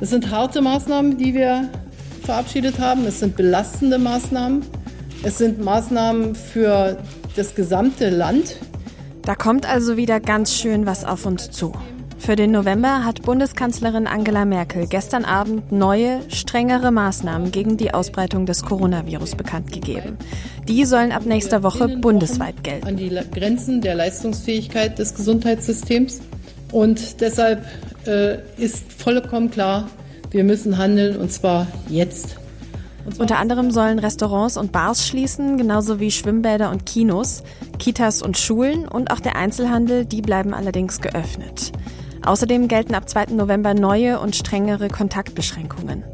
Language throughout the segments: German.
Es sind harte Maßnahmen, die wir verabschiedet haben. Es sind belastende Maßnahmen. Es sind Maßnahmen für das gesamte Land. Da kommt also wieder ganz schön was auf uns zu. Für den November hat Bundeskanzlerin Angela Merkel gestern Abend neue, strengere Maßnahmen gegen die Ausbreitung des Coronavirus bekannt gegeben. Die sollen ab nächster Woche bundesweit gelten. An die Grenzen der Leistungsfähigkeit des Gesundheitssystems. Und deshalb äh, ist vollkommen klar, wir müssen handeln und zwar jetzt. Unter anderem sollen Restaurants und Bars schließen, genauso wie Schwimmbäder und Kinos, Kitas und Schulen und auch der Einzelhandel, die bleiben allerdings geöffnet. Außerdem gelten ab 2. November neue und strengere Kontaktbeschränkungen.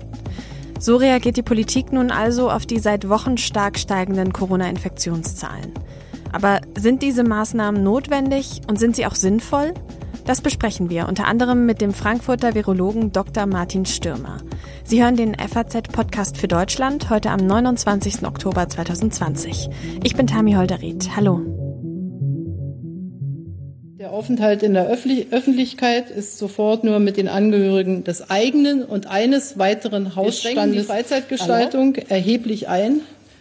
So reagiert die Politik nun also auf die seit Wochen stark steigenden Corona-Infektionszahlen. Aber sind diese Maßnahmen notwendig und sind sie auch sinnvoll? Das besprechen wir unter anderem mit dem Frankfurter Virologen Dr. Martin Stürmer. Sie hören den FAZ-Podcast für Deutschland heute am 29. Oktober 2020. Ich bin Tami Holderried. Hallo. Der Aufenthalt in der Öffentlichkeit ist sofort nur mit den Angehörigen des eigenen und eines weiteren Hausstandes Freizeitgestaltung erheblich ein.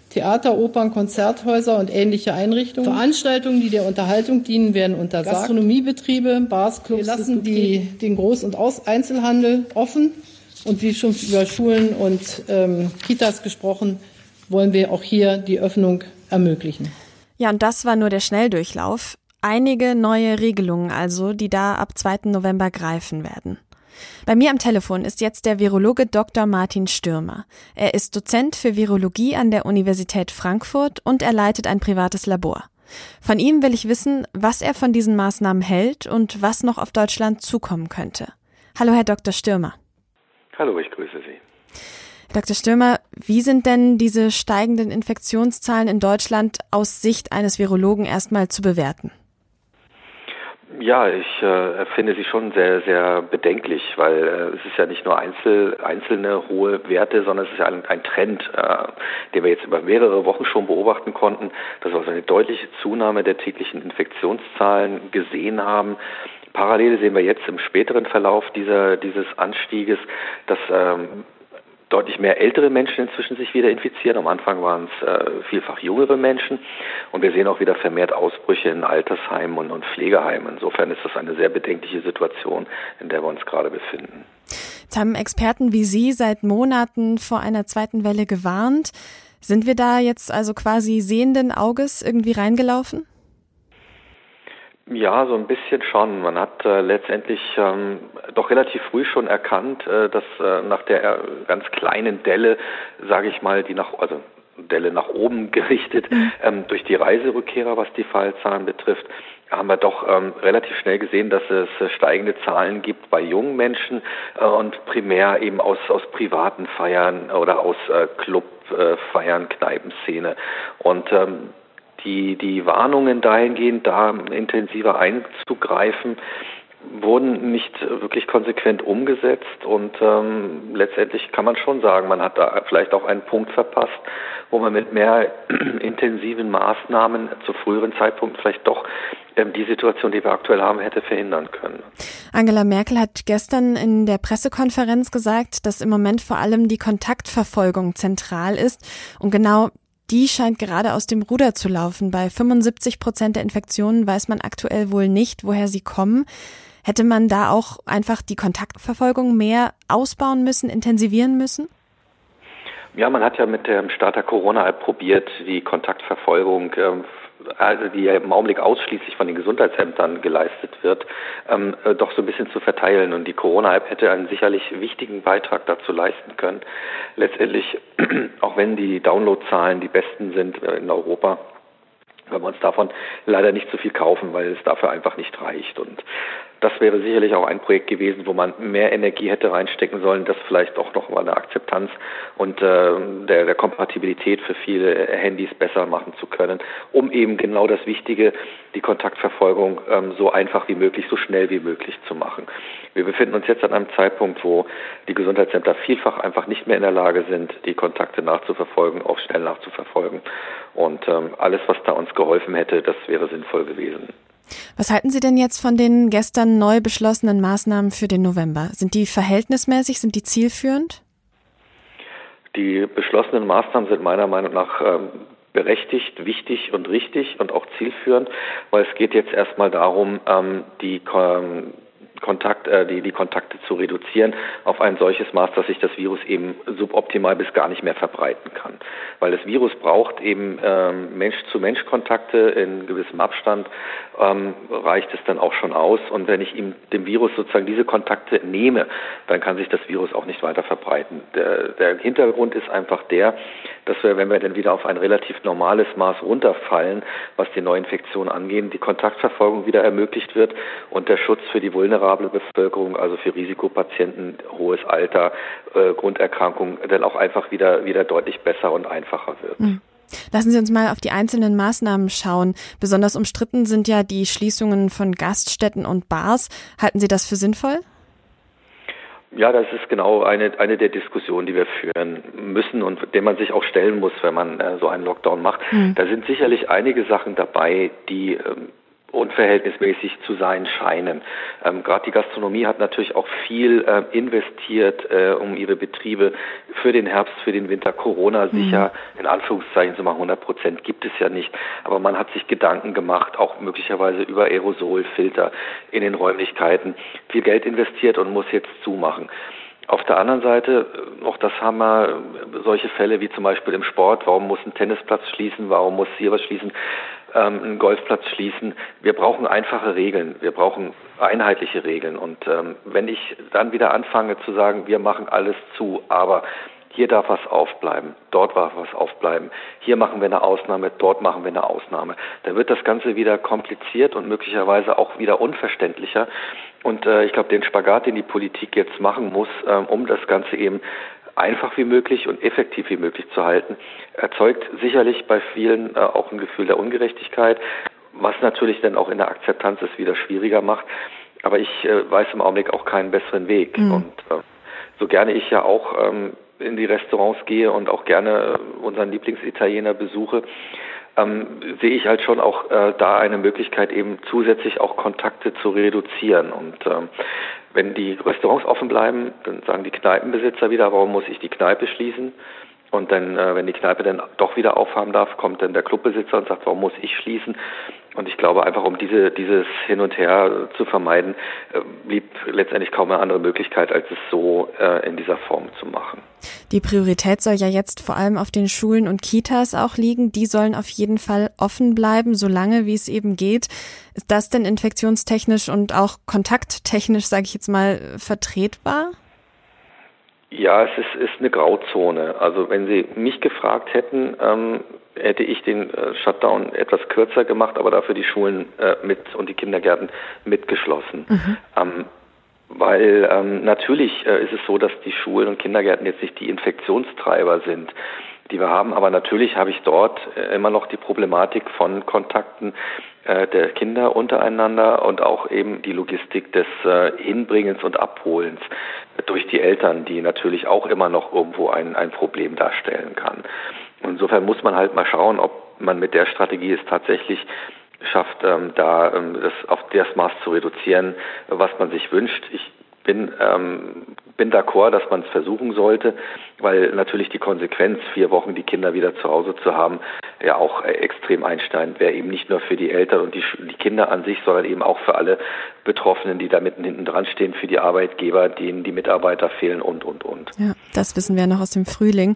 Theater, Opern, Konzerthäuser und ähnliche Einrichtungen. Veranstaltungen, die der Unterhaltung dienen, werden untersagt. Gastronomiebetriebe, Bars, Clubs. Wir lassen die, den Groß- und Aus Einzelhandel offen. Und wie schon über Schulen und ähm, Kitas gesprochen, wollen wir auch hier die Öffnung ermöglichen. Ja, und das war nur der Schnelldurchlauf. Einige neue Regelungen also, die da ab 2. November greifen werden. Bei mir am Telefon ist jetzt der Virologe Dr. Martin Stürmer. Er ist Dozent für Virologie an der Universität Frankfurt und er leitet ein privates Labor. Von ihm will ich wissen, was er von diesen Maßnahmen hält und was noch auf Deutschland zukommen könnte. Hallo, Herr Dr. Stürmer. Hallo, ich grüße Sie. Dr. Stürmer, wie sind denn diese steigenden Infektionszahlen in Deutschland aus Sicht eines Virologen erstmal zu bewerten? Ja, ich äh, finde sie schon sehr, sehr bedenklich, weil äh, es ist ja nicht nur einzel, einzelne hohe Werte, sondern es ist ja ein, ein Trend, äh, den wir jetzt über mehrere Wochen schon beobachten konnten, dass wir also eine deutliche Zunahme der täglichen Infektionszahlen gesehen haben. Parallel sehen wir jetzt im späteren Verlauf dieser, dieses Anstieges, dass ähm, deutlich mehr ältere Menschen inzwischen sich wieder infizieren. Am Anfang waren es äh, vielfach jüngere Menschen. Und wir sehen auch wieder vermehrt Ausbrüche in Altersheimen und, und Pflegeheimen. Insofern ist das eine sehr bedenkliche Situation, in der wir uns gerade befinden. Jetzt haben Experten wie Sie seit Monaten vor einer zweiten Welle gewarnt. Sind wir da jetzt also quasi sehenden Auges irgendwie reingelaufen? Ja, so ein bisschen schon. Man hat äh, letztendlich ähm, doch relativ früh schon erkannt, äh, dass äh, nach der äh, ganz kleinen Delle, sage ich mal, die nach also Delle nach oben gerichtet mhm. ähm, durch die Reiserückkehrer, was die Fallzahlen betrifft, haben wir doch ähm, relativ schnell gesehen, dass es äh, steigende Zahlen gibt bei jungen Menschen äh, und primär eben aus aus privaten Feiern oder aus äh, Clubfeiern, äh, Kneipenszene und ähm, die, die Warnungen dahingehend, da intensiver einzugreifen, wurden nicht wirklich konsequent umgesetzt und ähm, letztendlich kann man schon sagen, man hat da vielleicht auch einen Punkt verpasst, wo man mit mehr intensiven Maßnahmen zu früheren Zeitpunkten vielleicht doch ähm, die Situation, die wir aktuell haben, hätte verhindern können. Angela Merkel hat gestern in der Pressekonferenz gesagt, dass im Moment vor allem die Kontaktverfolgung zentral ist und genau die scheint gerade aus dem Ruder zu laufen. Bei 75 Prozent der Infektionen weiß man aktuell wohl nicht, woher sie kommen. Hätte man da auch einfach die Kontaktverfolgung mehr ausbauen müssen, intensivieren müssen? Ja, man hat ja mit dem Starter Corona-App probiert, die Kontaktverfolgung ähm, die ja im Augenblick ausschließlich von den Gesundheitsämtern geleistet wird, ähm, äh, doch so ein bisschen zu verteilen. Und die Corona-App hätte einen sicherlich wichtigen Beitrag dazu leisten können. Letztendlich, auch wenn die Downloadzahlen die besten sind äh, in Europa, können wir uns davon leider nicht so viel kaufen, weil es dafür einfach nicht reicht. Und das wäre sicherlich auch ein Projekt gewesen, wo man mehr Energie hätte reinstecken sollen, das vielleicht auch noch mal eine Akzeptanz und äh, der, der Kompatibilität für viele Handys besser machen zu können, um eben genau das Wichtige, die Kontaktverfolgung ähm, so einfach wie möglich, so schnell wie möglich zu machen. Wir befinden uns jetzt an einem Zeitpunkt, wo die Gesundheitsämter vielfach einfach nicht mehr in der Lage sind, die Kontakte nachzuverfolgen, auch schnell nachzuverfolgen. Und ähm, alles, was da uns geholfen hätte, das wäre sinnvoll gewesen. Was halten Sie denn jetzt von den gestern neu beschlossenen Maßnahmen für den November? Sind die verhältnismäßig, sind die zielführend? Die beschlossenen Maßnahmen sind meiner Meinung nach ähm, berechtigt, wichtig und richtig und auch zielführend, weil es geht jetzt erstmal darum, ähm, die ähm, Kontakt, äh, die, die Kontakte zu reduzieren auf ein solches Maß, dass sich das Virus eben suboptimal bis gar nicht mehr verbreiten kann. Weil das Virus braucht eben ähm, Mensch-zu-Mensch-Kontakte in gewissem Abstand, ähm, reicht es dann auch schon aus. Und wenn ich ihm dem Virus sozusagen diese Kontakte nehme, dann kann sich das Virus auch nicht weiter verbreiten. Der, der Hintergrund ist einfach der, dass wir, wenn wir dann wieder auf ein relativ normales Maß runterfallen, was die Neuinfektion angeht, die Kontaktverfolgung wieder ermöglicht wird und der Schutz für die vulnerable Bevölkerung, also für Risikopatienten, hohes Alter, äh, Grunderkrankungen, dann auch einfach wieder, wieder deutlich besser und einfacher wird. Mhm. Lassen Sie uns mal auf die einzelnen Maßnahmen schauen. Besonders umstritten sind ja die Schließungen von Gaststätten und Bars. Halten Sie das für sinnvoll? Ja, das ist genau eine, eine der Diskussionen, die wir führen müssen und der man sich auch stellen muss, wenn man äh, so einen Lockdown macht. Mhm. Da sind sicherlich einige Sachen dabei, die ähm, unverhältnismäßig zu sein scheinen. Ähm, Gerade die Gastronomie hat natürlich auch viel äh, investiert, äh, um ihre Betriebe für den Herbst, für den Winter Corona sicher, mhm. in Anführungszeichen zu machen. 100 Prozent gibt es ja nicht, aber man hat sich Gedanken gemacht, auch möglicherweise über Aerosolfilter in den Räumlichkeiten, viel Geld investiert und muss jetzt zumachen. Auf der anderen Seite, äh, auch das haben wir äh, solche Fälle wie zum Beispiel im Sport. Warum muss ein Tennisplatz schließen? Warum muss hier was schließen? Ähm, einen Golfplatz schließen. Wir brauchen einfache Regeln, wir brauchen einheitliche Regeln. Und ähm, wenn ich dann wieder anfange zu sagen, wir machen alles zu, aber hier darf was aufbleiben, dort darf was aufbleiben, hier machen wir eine Ausnahme, dort machen wir eine Ausnahme, dann wird das Ganze wieder kompliziert und möglicherweise auch wieder unverständlicher. Und äh, ich glaube, den Spagat, den die Politik jetzt machen muss, äh, um das Ganze eben einfach wie möglich und effektiv wie möglich zu halten, erzeugt sicherlich bei vielen äh, auch ein Gefühl der Ungerechtigkeit, was natürlich dann auch in der Akzeptanz es wieder schwieriger macht. Aber ich äh, weiß im Augenblick auch keinen besseren Weg. Mhm. Und äh, so gerne ich ja auch ähm, in die Restaurants gehe und auch gerne unseren Lieblingsitaliener besuche, ähm, sehe ich halt schon auch äh, da eine Möglichkeit, eben zusätzlich auch Kontakte zu reduzieren. Und ähm, wenn die Restaurants offen bleiben, dann sagen die Kneipenbesitzer wieder, warum muss ich die Kneipe schließen? Und dann, äh, wenn die Kneipe dann doch wieder aufhaben darf, kommt dann der Clubbesitzer und sagt, warum muss ich schließen? Und ich glaube einfach, um diese, dieses Hin und Her zu vermeiden, äh, blieb letztendlich kaum eine andere Möglichkeit, als es so äh, in dieser Form zu machen. Die Priorität soll ja jetzt vor allem auf den Schulen und Kitas auch liegen. Die sollen auf jeden Fall offen bleiben, solange wie es eben geht. Ist das denn infektionstechnisch und auch kontakttechnisch, sage ich jetzt mal, vertretbar? Ja, es ist, ist eine Grauzone. Also wenn Sie mich gefragt hätten, ähm, hätte ich den äh, Shutdown etwas kürzer gemacht, aber dafür die Schulen äh, mit und die Kindergärten mitgeschlossen. Mhm. Ähm, weil ähm, natürlich äh, ist es so, dass die Schulen und Kindergärten jetzt nicht die Infektionstreiber sind, die wir haben, aber natürlich habe ich dort äh, immer noch die Problematik von Kontakten äh, der Kinder untereinander und auch eben die Logistik des äh, Hinbringens und Abholens durch die Eltern, die natürlich auch immer noch irgendwo ein, ein Problem darstellen kann. Insofern muss man halt mal schauen, ob man mit der Strategie es tatsächlich schafft, ähm, da ähm, das auf das Maß zu reduzieren, was man sich wünscht. Ich bin, ähm, bin d'accord, dass man es versuchen sollte, weil natürlich die Konsequenz, vier Wochen die Kinder wieder zu Hause zu haben, ja auch äh, extrem einschneidend wäre, eben nicht nur für die Eltern und die, die Kinder an sich, sondern eben auch für alle Betroffenen, die da mitten hinten dran stehen, für die Arbeitgeber, denen die Mitarbeiter fehlen und, und, und. Ja, das wissen wir noch aus dem Frühling.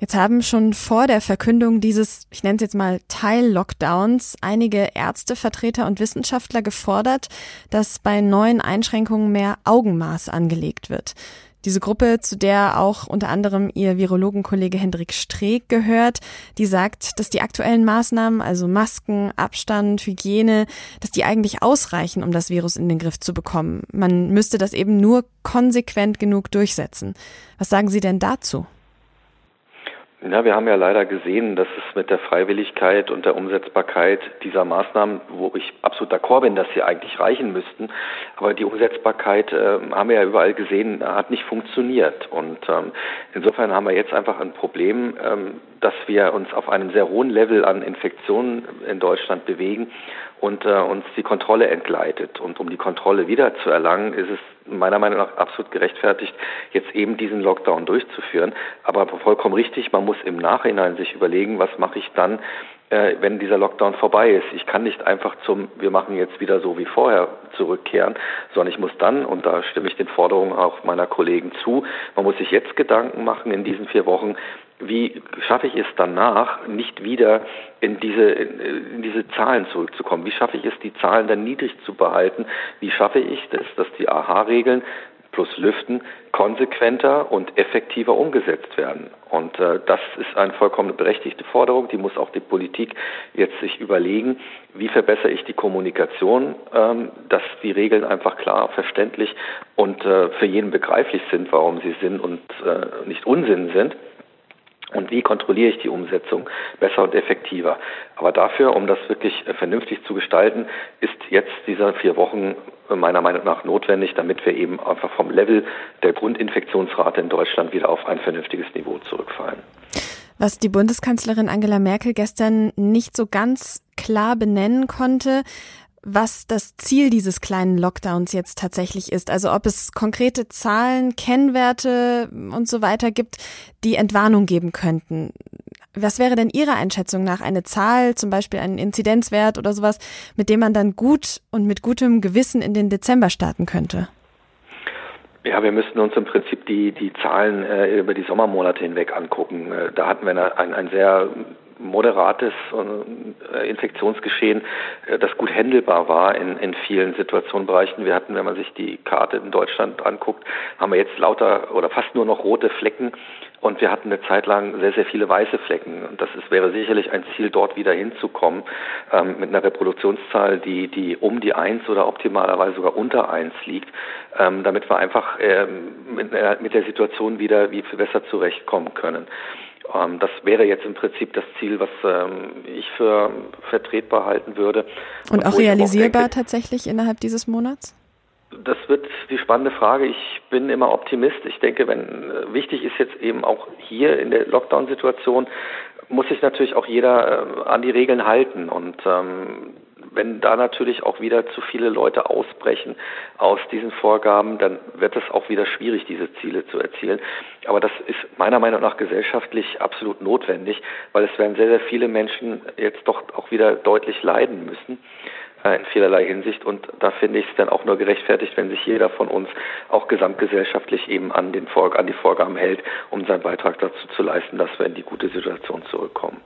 Jetzt haben schon vor der Verkündung dieses, ich nenne es jetzt mal Teil-Lockdowns, einige Ärztevertreter und Wissenschaftler gefordert, dass bei neuen Einschränkungen mehr Augenmaß angelegt wird. Diese Gruppe, zu der auch unter anderem ihr Virologenkollege Hendrik Streeck gehört, die sagt, dass die aktuellen Maßnahmen, also Masken, Abstand, Hygiene, dass die eigentlich ausreichen, um das Virus in den Griff zu bekommen. Man müsste das eben nur konsequent genug durchsetzen. Was sagen Sie denn dazu? Ja, wir haben ja leider gesehen, dass es mit der Freiwilligkeit und der Umsetzbarkeit dieser Maßnahmen, wo ich absolut d'accord bin, dass sie eigentlich reichen müssten, aber die Umsetzbarkeit äh, haben wir ja überall gesehen, hat nicht funktioniert. Und ähm, insofern haben wir jetzt einfach ein Problem, ähm, dass wir uns auf einem sehr hohen Level an Infektionen in Deutschland bewegen und äh, uns die Kontrolle entgleitet. Und um die Kontrolle wieder zu erlangen, ist es meiner Meinung nach absolut gerechtfertigt, jetzt eben diesen Lockdown durchzuführen. Aber vollkommen richtig, man muss im Nachhinein sich überlegen, was mache ich dann, äh, wenn dieser Lockdown vorbei ist. Ich kann nicht einfach zum, wir machen jetzt wieder so wie vorher zurückkehren, sondern ich muss dann, und da stimme ich den Forderungen auch meiner Kollegen zu, man muss sich jetzt Gedanken machen in diesen vier Wochen, wie schaffe ich es danach, nicht wieder in diese, in diese Zahlen zurückzukommen? Wie schaffe ich es, die Zahlen dann niedrig zu behalten? Wie schaffe ich es, dass die AHA-Regeln plus Lüften konsequenter und effektiver umgesetzt werden. Und äh, das ist eine vollkommen berechtigte Forderung. Die muss auch die Politik jetzt sich überlegen, wie verbessere ich die Kommunikation, ähm, dass die Regeln einfach klar, verständlich und äh, für jeden begreiflich sind, warum sie Sinn und äh, nicht Unsinn sind. Und wie kontrolliere ich die Umsetzung besser und effektiver? Aber dafür, um das wirklich äh, vernünftig zu gestalten, ist jetzt diese vier Wochen äh, meiner Meinung nach notwendig, damit wir eben einfach vom Level der Grundinfektionsrate in Deutschland wieder auf ein vernünftiges Niveau zurückfallen. Was die Bundeskanzlerin Angela Merkel gestern nicht so ganz klar benennen konnte, was das Ziel dieses kleinen Lockdowns jetzt tatsächlich ist. Also ob es konkrete Zahlen, Kennwerte und so weiter gibt, die Entwarnung geben könnten. Was wäre denn Ihrer Einschätzung nach eine Zahl, zum Beispiel ein Inzidenzwert oder sowas, mit dem man dann gut und mit gutem Gewissen in den Dezember starten könnte? Ja, wir müssten uns im Prinzip die, die Zahlen äh, über die Sommermonate hinweg angucken. Äh, da hatten wir ein, ein sehr moderates äh, Infektionsgeschehen, äh, das gut händelbar war in, in vielen Situationenbereichen. Wir hatten, wenn man sich die Karte in Deutschland anguckt, haben wir jetzt lauter oder fast nur noch rote Flecken und wir hatten eine Zeit lang sehr, sehr viele weiße Flecken. Und das ist, wäre sicherlich ein Ziel, dort wieder hinzukommen, ähm, mit einer Reproduktionszahl, die, die um die eins oder optimalerweise sogar unter eins liegt, ähm, damit wir einfach ähm, mit, äh, mit der Situation wieder wie viel besser zurechtkommen können. Ähm, das wäre jetzt im Prinzip das Ziel, was ähm, ich für vertretbar halten würde. Und auch realisierbar auch denke, tatsächlich innerhalb dieses Monats? Das wird die spannende Frage. Ich bin immer Optimist. Ich denke, wenn äh, wichtig ist jetzt eben auch hier in der Lockdown-Situation, muss sich natürlich auch jeder äh, an die Regeln halten. Und ähm, wenn da natürlich auch wieder zu viele Leute ausbrechen aus diesen Vorgaben, dann wird es auch wieder schwierig, diese Ziele zu erzielen. Aber das ist meiner Meinung nach gesellschaftlich absolut notwendig, weil es werden sehr, sehr viele Menschen jetzt doch auch wieder deutlich leiden müssen äh, in vielerlei Hinsicht. Und da finde ich es dann auch nur gerechtfertigt, wenn sich jeder von uns auch gesamtgesellschaftlich eben an, den Vor an die Vorgaben hält, um seinen Beitrag dazu zu leisten, dass wir in die gute Situation zurückkommen.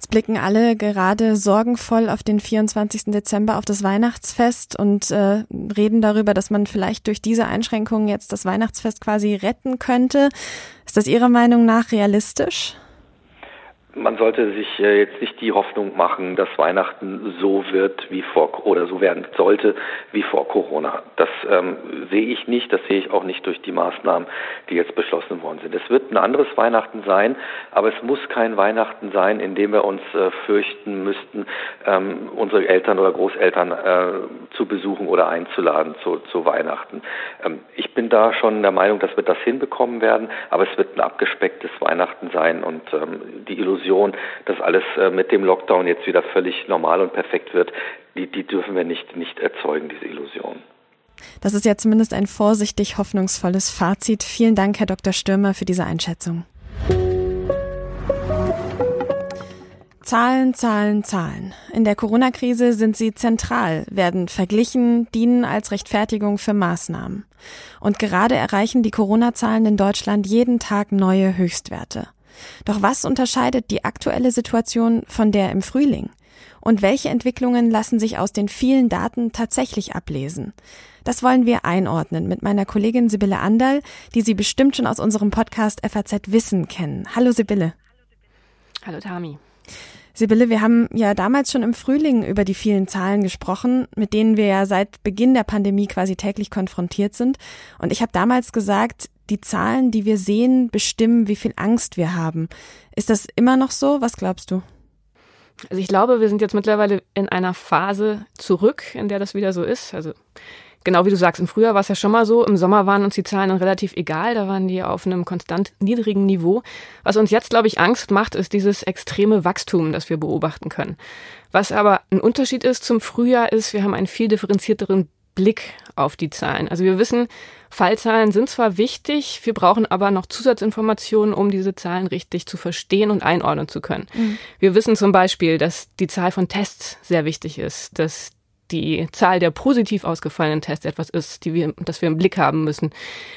Jetzt blicken alle gerade sorgenvoll auf den 24. Dezember, auf das Weihnachtsfest und äh, reden darüber, dass man vielleicht durch diese Einschränkungen jetzt das Weihnachtsfest quasi retten könnte. Ist das Ihrer Meinung nach realistisch? Man sollte sich äh, jetzt nicht die Hoffnung machen, dass Weihnachten so wird wie vor oder so werden sollte wie vor Corona. Das ähm, sehe ich nicht, das sehe ich auch nicht durch die Maßnahmen, die jetzt beschlossen worden sind. Es wird ein anderes Weihnachten sein, aber es muss kein Weihnachten sein, in dem wir uns äh, fürchten müssten, ähm, unsere Eltern oder Großeltern äh, zu besuchen oder einzuladen zu, zu Weihnachten. Ähm, ich bin da schon der Meinung, dass wir das hinbekommen werden, aber es wird ein abgespecktes Weihnachten sein und ähm, die Illusion dass alles äh, mit dem Lockdown jetzt wieder völlig normal und perfekt wird, die, die dürfen wir nicht, nicht erzeugen, diese Illusion. Das ist ja zumindest ein vorsichtig hoffnungsvolles Fazit. Vielen Dank, Herr Dr. Stürmer, für diese Einschätzung. Zahlen, Zahlen, Zahlen. In der Corona-Krise sind sie zentral, werden verglichen, dienen als Rechtfertigung für Maßnahmen. Und gerade erreichen die Corona-Zahlen in Deutschland jeden Tag neue Höchstwerte. Doch was unterscheidet die aktuelle Situation von der im Frühling? Und welche Entwicklungen lassen sich aus den vielen Daten tatsächlich ablesen? Das wollen wir einordnen mit meiner Kollegin Sibylle Andal, die Sie bestimmt schon aus unserem Podcast FAZ Wissen kennen. Hallo Sibylle. Hallo Tami. Sibylle, wir haben ja damals schon im Frühling über die vielen Zahlen gesprochen, mit denen wir ja seit Beginn der Pandemie quasi täglich konfrontiert sind. Und ich habe damals gesagt, die Zahlen, die wir sehen, bestimmen, wie viel Angst wir haben. Ist das immer noch so? Was glaubst du? Also ich glaube, wir sind jetzt mittlerweile in einer Phase zurück, in der das wieder so ist. Also genau wie du sagst, im Frühjahr war es ja schon mal so, im Sommer waren uns die Zahlen dann relativ egal, da waren die auf einem konstant niedrigen Niveau. Was uns jetzt, glaube ich, Angst macht, ist dieses extreme Wachstum, das wir beobachten können. Was aber ein Unterschied ist zum Frühjahr, ist, wir haben einen viel differenzierteren Blick auf die Zahlen. Also wir wissen, Fallzahlen sind zwar wichtig, wir brauchen aber noch Zusatzinformationen, um diese Zahlen richtig zu verstehen und einordnen zu können. Mhm. Wir wissen zum Beispiel, dass die Zahl von Tests sehr wichtig ist, dass die Zahl der positiv ausgefallenen Tests etwas ist, die wir, das wir im Blick haben müssen.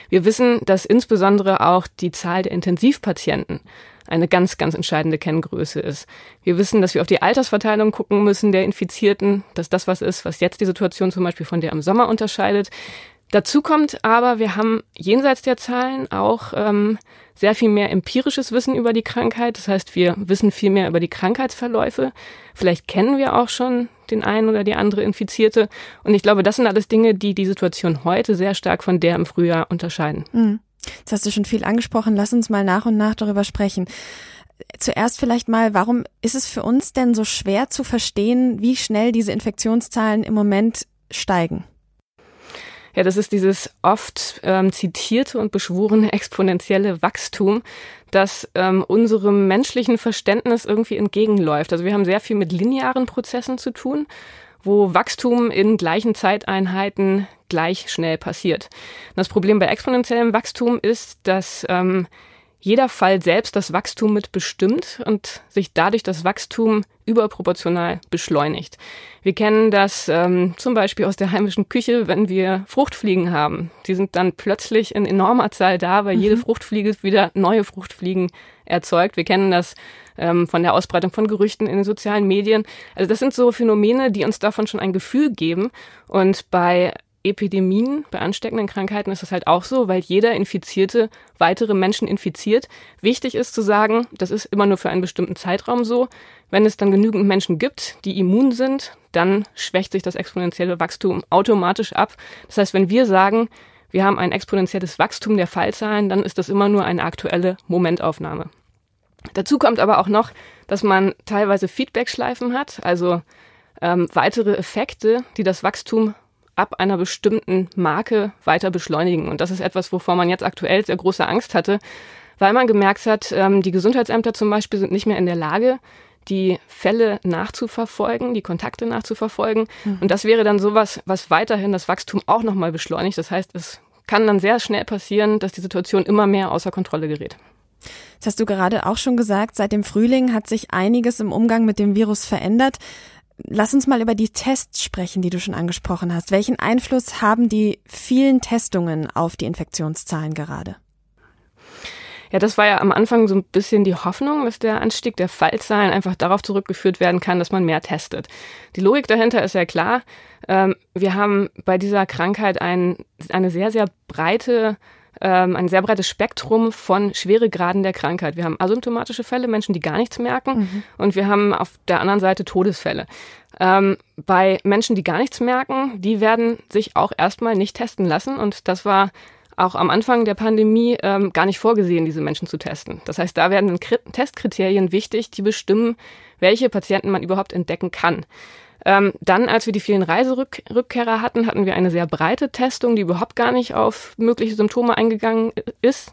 Wir wissen, dass insbesondere auch die Zahl der Intensivpatienten eine ganz, ganz entscheidende Kenngröße ist. Wir wissen, dass wir auf die Altersverteilung gucken müssen der Infizierten, dass das was ist, was jetzt die Situation zum Beispiel von der im Sommer unterscheidet. Dazu kommt aber, wir haben jenseits der Zahlen auch ähm, sehr viel mehr empirisches Wissen über die Krankheit. Das heißt, wir wissen viel mehr über die Krankheitsverläufe. Vielleicht kennen wir auch schon den einen oder die andere Infizierte. Und ich glaube, das sind alles Dinge, die die Situation heute sehr stark von der im Frühjahr unterscheiden. Mhm. Jetzt hast du schon viel angesprochen. Lass uns mal nach und nach darüber sprechen. Zuerst vielleicht mal, warum ist es für uns denn so schwer zu verstehen, wie schnell diese Infektionszahlen im Moment steigen? Ja, das ist dieses oft ähm, zitierte und beschworene exponentielle Wachstum, das ähm, unserem menschlichen Verständnis irgendwie entgegenläuft. Also wir haben sehr viel mit linearen Prozessen zu tun, wo Wachstum in gleichen Zeiteinheiten gleich schnell passiert. Das Problem bei exponentiellem Wachstum ist, dass ähm, jeder Fall selbst das Wachstum mit bestimmt und sich dadurch das Wachstum überproportional beschleunigt. Wir kennen das ähm, zum Beispiel aus der heimischen Küche, wenn wir Fruchtfliegen haben. Die sind dann plötzlich in enormer Zahl da, weil mhm. jede Fruchtfliege wieder neue Fruchtfliegen erzeugt. Wir kennen das ähm, von der Ausbreitung von Gerüchten in den sozialen Medien. Also das sind so Phänomene, die uns davon schon ein Gefühl geben. Und bei Epidemien, bei ansteckenden Krankheiten ist das halt auch so, weil jeder Infizierte weitere Menschen infiziert. Wichtig ist zu sagen, das ist immer nur für einen bestimmten Zeitraum so. Wenn es dann genügend Menschen gibt, die immun sind, dann schwächt sich das exponentielle Wachstum automatisch ab. Das heißt, wenn wir sagen, wir haben ein exponentielles Wachstum der Fallzahlen, dann ist das immer nur eine aktuelle Momentaufnahme. Dazu kommt aber auch noch, dass man teilweise Feedbackschleifen hat, also ähm, weitere Effekte, die das Wachstum ab einer bestimmten Marke weiter beschleunigen. Und das ist etwas, wovor man jetzt aktuell sehr große Angst hatte, weil man gemerkt hat, ähm, die Gesundheitsämter zum Beispiel sind nicht mehr in der Lage, die Fälle nachzuverfolgen, die Kontakte nachzuverfolgen. Mhm. Und das wäre dann sowas, was weiterhin das Wachstum auch nochmal beschleunigt. Das heißt, es kann dann sehr schnell passieren, dass die Situation immer mehr außer Kontrolle gerät. Das hast du gerade auch schon gesagt, seit dem Frühling hat sich einiges im Umgang mit dem Virus verändert. Lass uns mal über die Tests sprechen, die du schon angesprochen hast. Welchen Einfluss haben die vielen Testungen auf die Infektionszahlen gerade? Ja, das war ja am Anfang so ein bisschen die Hoffnung, dass der Anstieg der Fallzahlen einfach darauf zurückgeführt werden kann, dass man mehr testet. Die Logik dahinter ist ja klar. Ähm, wir haben bei dieser Krankheit ein, eine sehr, sehr breite ähm, ein sehr breites Spektrum von Schweregraden der Krankheit. Wir haben asymptomatische Fälle, Menschen, die gar nichts merken, mhm. und wir haben auf der anderen Seite Todesfälle. Ähm, bei Menschen, die gar nichts merken, die werden sich auch erstmal nicht testen lassen. Und das war auch am Anfang der Pandemie ähm, gar nicht vorgesehen, diese Menschen zu testen. Das heißt, da werden Testkriterien wichtig, die bestimmen, welche Patienten man überhaupt entdecken kann. Ähm, dann, als wir die vielen Reiserückkehrer hatten, hatten wir eine sehr breite Testung, die überhaupt gar nicht auf mögliche Symptome eingegangen ist.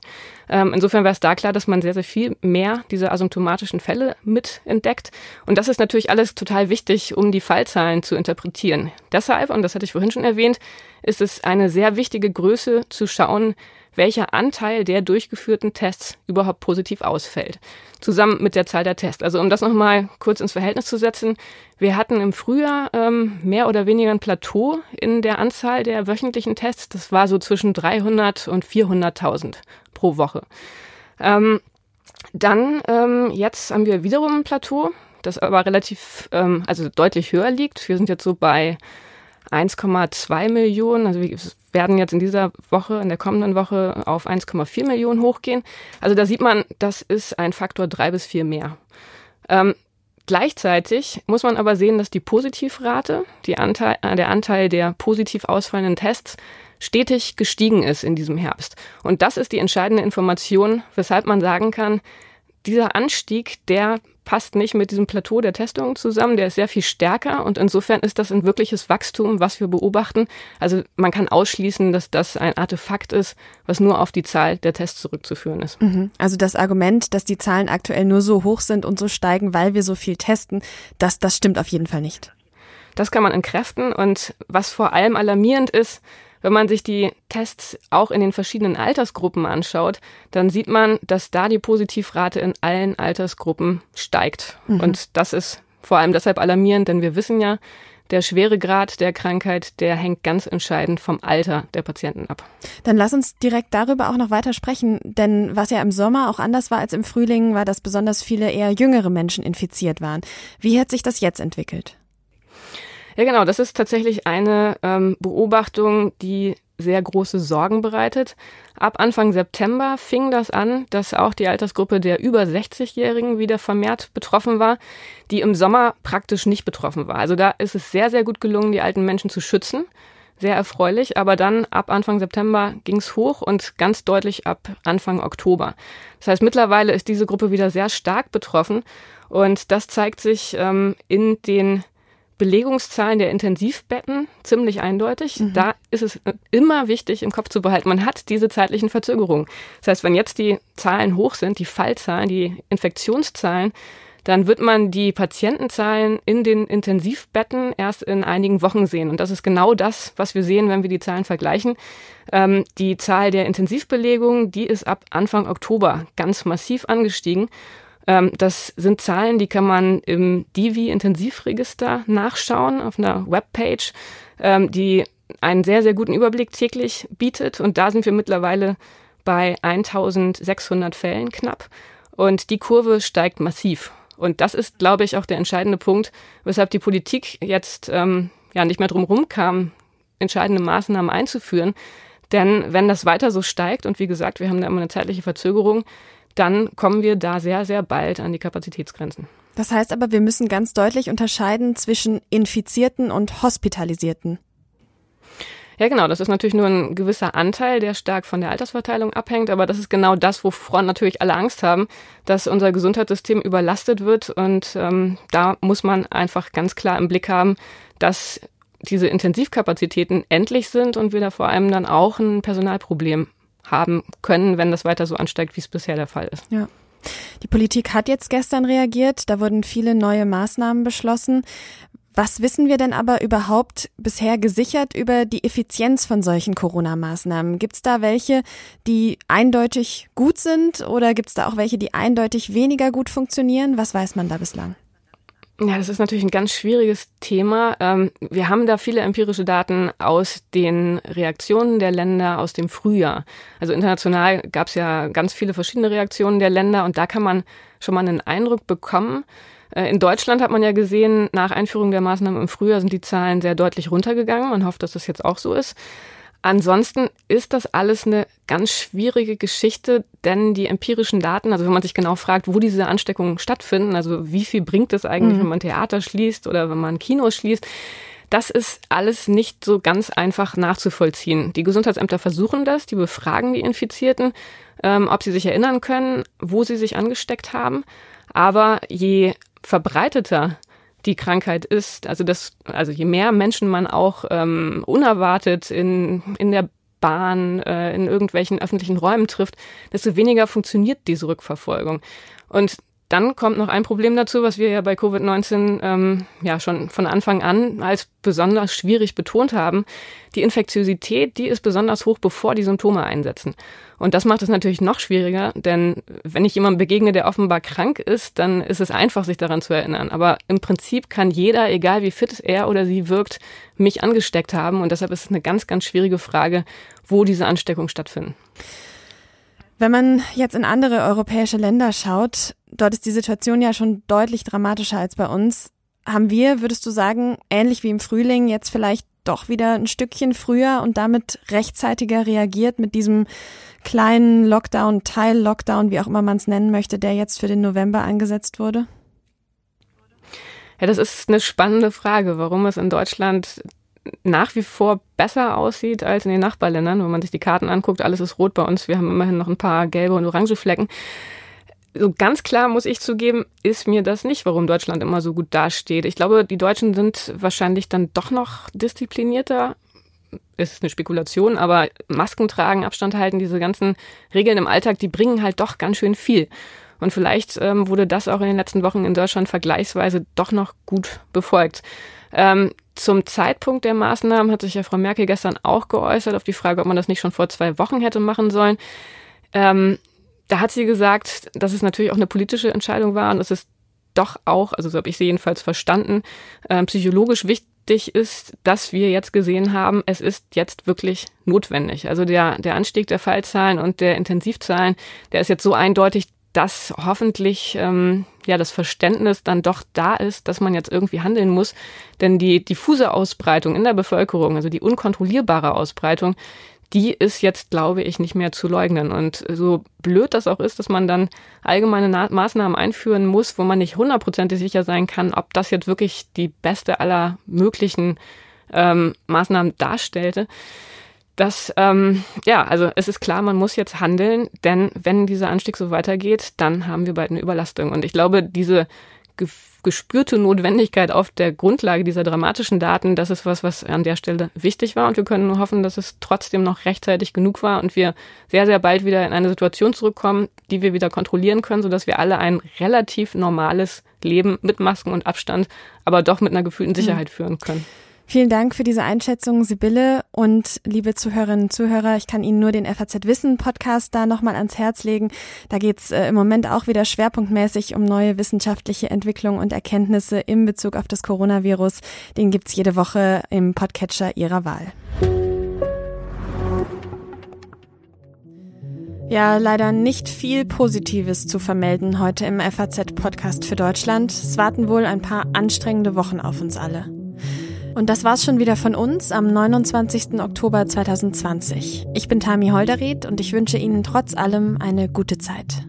Ähm, insofern war es da klar, dass man sehr, sehr viel mehr dieser asymptomatischen Fälle mit entdeckt. Und das ist natürlich alles total wichtig, um die Fallzahlen zu interpretieren. Deshalb, und das hatte ich vorhin schon erwähnt, ist es eine sehr wichtige Größe zu schauen, welcher Anteil der durchgeführten Tests überhaupt positiv ausfällt. Zusammen mit der Zahl der Tests. Also um das nochmal kurz ins Verhältnis zu setzen. Wir hatten im Frühjahr ähm, mehr oder weniger ein Plateau in der Anzahl der wöchentlichen Tests. Das war so zwischen 300 und 400.000 pro Woche. Ähm, dann ähm, jetzt haben wir wiederum ein Plateau, das aber relativ, ähm, also deutlich höher liegt. Wir sind jetzt so bei 1,2 Millionen. Also wir werden jetzt in dieser Woche, in der kommenden Woche auf 1,4 Millionen hochgehen. Also da sieht man, das ist ein Faktor drei bis vier mehr. Ähm, gleichzeitig muss man aber sehen, dass die Positivrate, die Anteil, äh, der Anteil der positiv ausfallenden Tests, stetig gestiegen ist in diesem Herbst. Und das ist die entscheidende Information, weshalb man sagen kann, dieser Anstieg, der passt nicht mit diesem Plateau der Testungen zusammen. Der ist sehr viel stärker und insofern ist das ein wirkliches Wachstum, was wir beobachten. Also man kann ausschließen, dass das ein Artefakt ist, was nur auf die Zahl der Tests zurückzuführen ist. Mhm. Also das Argument, dass die Zahlen aktuell nur so hoch sind und so steigen, weil wir so viel testen, das, das stimmt auf jeden Fall nicht. Das kann man entkräften und was vor allem alarmierend ist, wenn man sich die Tests auch in den verschiedenen Altersgruppen anschaut, dann sieht man, dass da die Positivrate in allen Altersgruppen steigt. Mhm. Und das ist vor allem deshalb alarmierend, denn wir wissen ja, der schwere Grad der Krankheit, der hängt ganz entscheidend vom Alter der Patienten ab. Dann lass uns direkt darüber auch noch weiter sprechen, denn was ja im Sommer auch anders war als im Frühling, war, dass besonders viele eher jüngere Menschen infiziert waren. Wie hat sich das jetzt entwickelt? Ja, genau. Das ist tatsächlich eine ähm, Beobachtung, die sehr große Sorgen bereitet. Ab Anfang September fing das an, dass auch die Altersgruppe der über 60-Jährigen wieder vermehrt betroffen war, die im Sommer praktisch nicht betroffen war. Also da ist es sehr, sehr gut gelungen, die alten Menschen zu schützen. Sehr erfreulich. Aber dann ab Anfang September ging es hoch und ganz deutlich ab Anfang Oktober. Das heißt, mittlerweile ist diese Gruppe wieder sehr stark betroffen. Und das zeigt sich ähm, in den Belegungszahlen der Intensivbetten ziemlich eindeutig. Mhm. Da ist es immer wichtig, im Kopf zu behalten, man hat diese zeitlichen Verzögerungen. Das heißt, wenn jetzt die Zahlen hoch sind, die Fallzahlen, die Infektionszahlen, dann wird man die Patientenzahlen in den Intensivbetten erst in einigen Wochen sehen. Und das ist genau das, was wir sehen, wenn wir die Zahlen vergleichen. Ähm, die Zahl der Intensivbelegungen, die ist ab Anfang Oktober ganz massiv angestiegen. Ähm, das sind Zahlen, die kann man im Divi-Intensivregister nachschauen auf einer Webpage, ähm, die einen sehr, sehr guten Überblick täglich bietet. Und da sind wir mittlerweile bei 1600 Fällen knapp. Und die Kurve steigt massiv. Und das ist, glaube ich, auch der entscheidende Punkt, weshalb die Politik jetzt ähm, ja nicht mehr drum kam, entscheidende Maßnahmen einzuführen. Denn wenn das weiter so steigt, und wie gesagt, wir haben da immer eine zeitliche Verzögerung, dann kommen wir da sehr, sehr bald an die Kapazitätsgrenzen. Das heißt aber, wir müssen ganz deutlich unterscheiden zwischen Infizierten und Hospitalisierten. Ja, genau. Das ist natürlich nur ein gewisser Anteil, der stark von der Altersverteilung abhängt. Aber das ist genau das, wovon natürlich alle Angst haben, dass unser Gesundheitssystem überlastet wird. Und ähm, da muss man einfach ganz klar im Blick haben, dass diese Intensivkapazitäten endlich sind und wir da vor allem dann auch ein Personalproblem haben können, wenn das weiter so ansteigt, wie es bisher der Fall ist. Ja. Die Politik hat jetzt gestern reagiert, da wurden viele neue Maßnahmen beschlossen. Was wissen wir denn aber überhaupt bisher gesichert über die Effizienz von solchen Corona-Maßnahmen? Gibt es da welche, die eindeutig gut sind oder gibt es da auch welche, die eindeutig weniger gut funktionieren? Was weiß man da bislang? Ja, das ist natürlich ein ganz schwieriges Thema. Ähm, wir haben da viele empirische Daten aus den Reaktionen der Länder aus dem Frühjahr. Also international gab es ja ganz viele verschiedene Reaktionen der Länder und da kann man schon mal einen Eindruck bekommen. Äh, in Deutschland hat man ja gesehen, nach Einführung der Maßnahmen im Frühjahr sind die Zahlen sehr deutlich runtergegangen. Man hofft, dass das jetzt auch so ist. Ansonsten ist das alles eine ganz schwierige Geschichte, denn die empirischen Daten, also wenn man sich genau fragt, wo diese Ansteckungen stattfinden, also wie viel bringt es eigentlich, mhm. wenn man Theater schließt oder wenn man Kinos schließt, das ist alles nicht so ganz einfach nachzuvollziehen. Die Gesundheitsämter versuchen das, die befragen die Infizierten, ähm, ob sie sich erinnern können, wo sie sich angesteckt haben. Aber je verbreiteter die Krankheit ist. Also das, also je mehr Menschen man auch ähm, unerwartet in, in der Bahn, äh, in irgendwelchen öffentlichen Räumen trifft, desto weniger funktioniert diese Rückverfolgung. Und dann kommt noch ein Problem dazu, was wir ja bei Covid-19 ähm, ja schon von Anfang an als besonders schwierig betont haben. Die Infektiosität, die ist besonders hoch, bevor die Symptome einsetzen. Und das macht es natürlich noch schwieriger, denn wenn ich jemandem begegne, der offenbar krank ist, dann ist es einfach, sich daran zu erinnern. Aber im Prinzip kann jeder, egal wie fit er oder sie wirkt, mich angesteckt haben. Und deshalb ist es eine ganz, ganz schwierige Frage, wo diese Ansteckungen stattfinden. Wenn man jetzt in andere europäische Länder schaut, dort ist die Situation ja schon deutlich dramatischer als bei uns. Haben wir, würdest du sagen, ähnlich wie im Frühling jetzt vielleicht doch wieder ein Stückchen früher und damit rechtzeitiger reagiert mit diesem kleinen Lockdown, Teil-Lockdown, wie auch immer man es nennen möchte, der jetzt für den November angesetzt wurde? Ja, das ist eine spannende Frage, warum es in Deutschland nach wie vor besser aussieht als in den Nachbarländern. Wenn man sich die Karten anguckt, alles ist rot bei uns. Wir haben immerhin noch ein paar gelbe und orange Flecken. so ganz klar muss ich zugeben, ist mir das nicht, warum Deutschland immer so gut dasteht. Ich glaube, die Deutschen sind wahrscheinlich dann doch noch disziplinierter. Es ist eine Spekulation, aber Masken tragen, Abstand halten, diese ganzen Regeln im Alltag, die bringen halt doch ganz schön viel. Und vielleicht ähm, wurde das auch in den letzten Wochen in Deutschland vergleichsweise doch noch gut befolgt. Ähm, zum Zeitpunkt der Maßnahmen hat sich ja Frau Merkel gestern auch geäußert auf die Frage, ob man das nicht schon vor zwei Wochen hätte machen sollen. Ähm, da hat sie gesagt, dass es natürlich auch eine politische Entscheidung war und es ist doch auch, also so habe ich sie jedenfalls verstanden, äh, psychologisch wichtig ist, dass wir jetzt gesehen haben, es ist jetzt wirklich notwendig. Also der, der Anstieg der Fallzahlen und der Intensivzahlen, der ist jetzt so eindeutig, dass hoffentlich ähm, ja das Verständnis dann doch da ist, dass man jetzt irgendwie handeln muss. Denn die diffuse Ausbreitung in der Bevölkerung, also die unkontrollierbare Ausbreitung, die ist jetzt, glaube ich, nicht mehr zu leugnen. Und so blöd das auch ist, dass man dann allgemeine Na Maßnahmen einführen muss, wo man nicht hundertprozentig sicher sein kann, ob das jetzt wirklich die beste aller möglichen ähm, Maßnahmen darstellte das, ähm, ja, also es ist klar, man muss jetzt handeln, denn wenn dieser Anstieg so weitergeht, dann haben wir bald eine Überlastung. Und ich glaube, diese gespürte Notwendigkeit auf der Grundlage dieser dramatischen Daten, das ist was, was an der Stelle wichtig war. Und wir können nur hoffen, dass es trotzdem noch rechtzeitig genug war und wir sehr, sehr bald wieder in eine Situation zurückkommen, die wir wieder kontrollieren können, sodass wir alle ein relativ normales Leben mit Masken und Abstand, aber doch mit einer gefühlten Sicherheit mhm. führen können. Vielen Dank für diese Einschätzung, Sibylle. Und liebe Zuhörerinnen und Zuhörer, ich kann Ihnen nur den FAZ Wissen Podcast da nochmal ans Herz legen. Da geht's äh, im Moment auch wieder schwerpunktmäßig um neue wissenschaftliche Entwicklungen und Erkenntnisse in Bezug auf das Coronavirus. Den gibt's jede Woche im Podcatcher Ihrer Wahl. Ja, leider nicht viel Positives zu vermelden heute im FAZ-Podcast für Deutschland. Es warten wohl ein paar anstrengende Wochen auf uns alle. Und das war's schon wieder von uns am 29. Oktober 2020. Ich bin Tami Holderried und ich wünsche Ihnen trotz allem eine gute Zeit.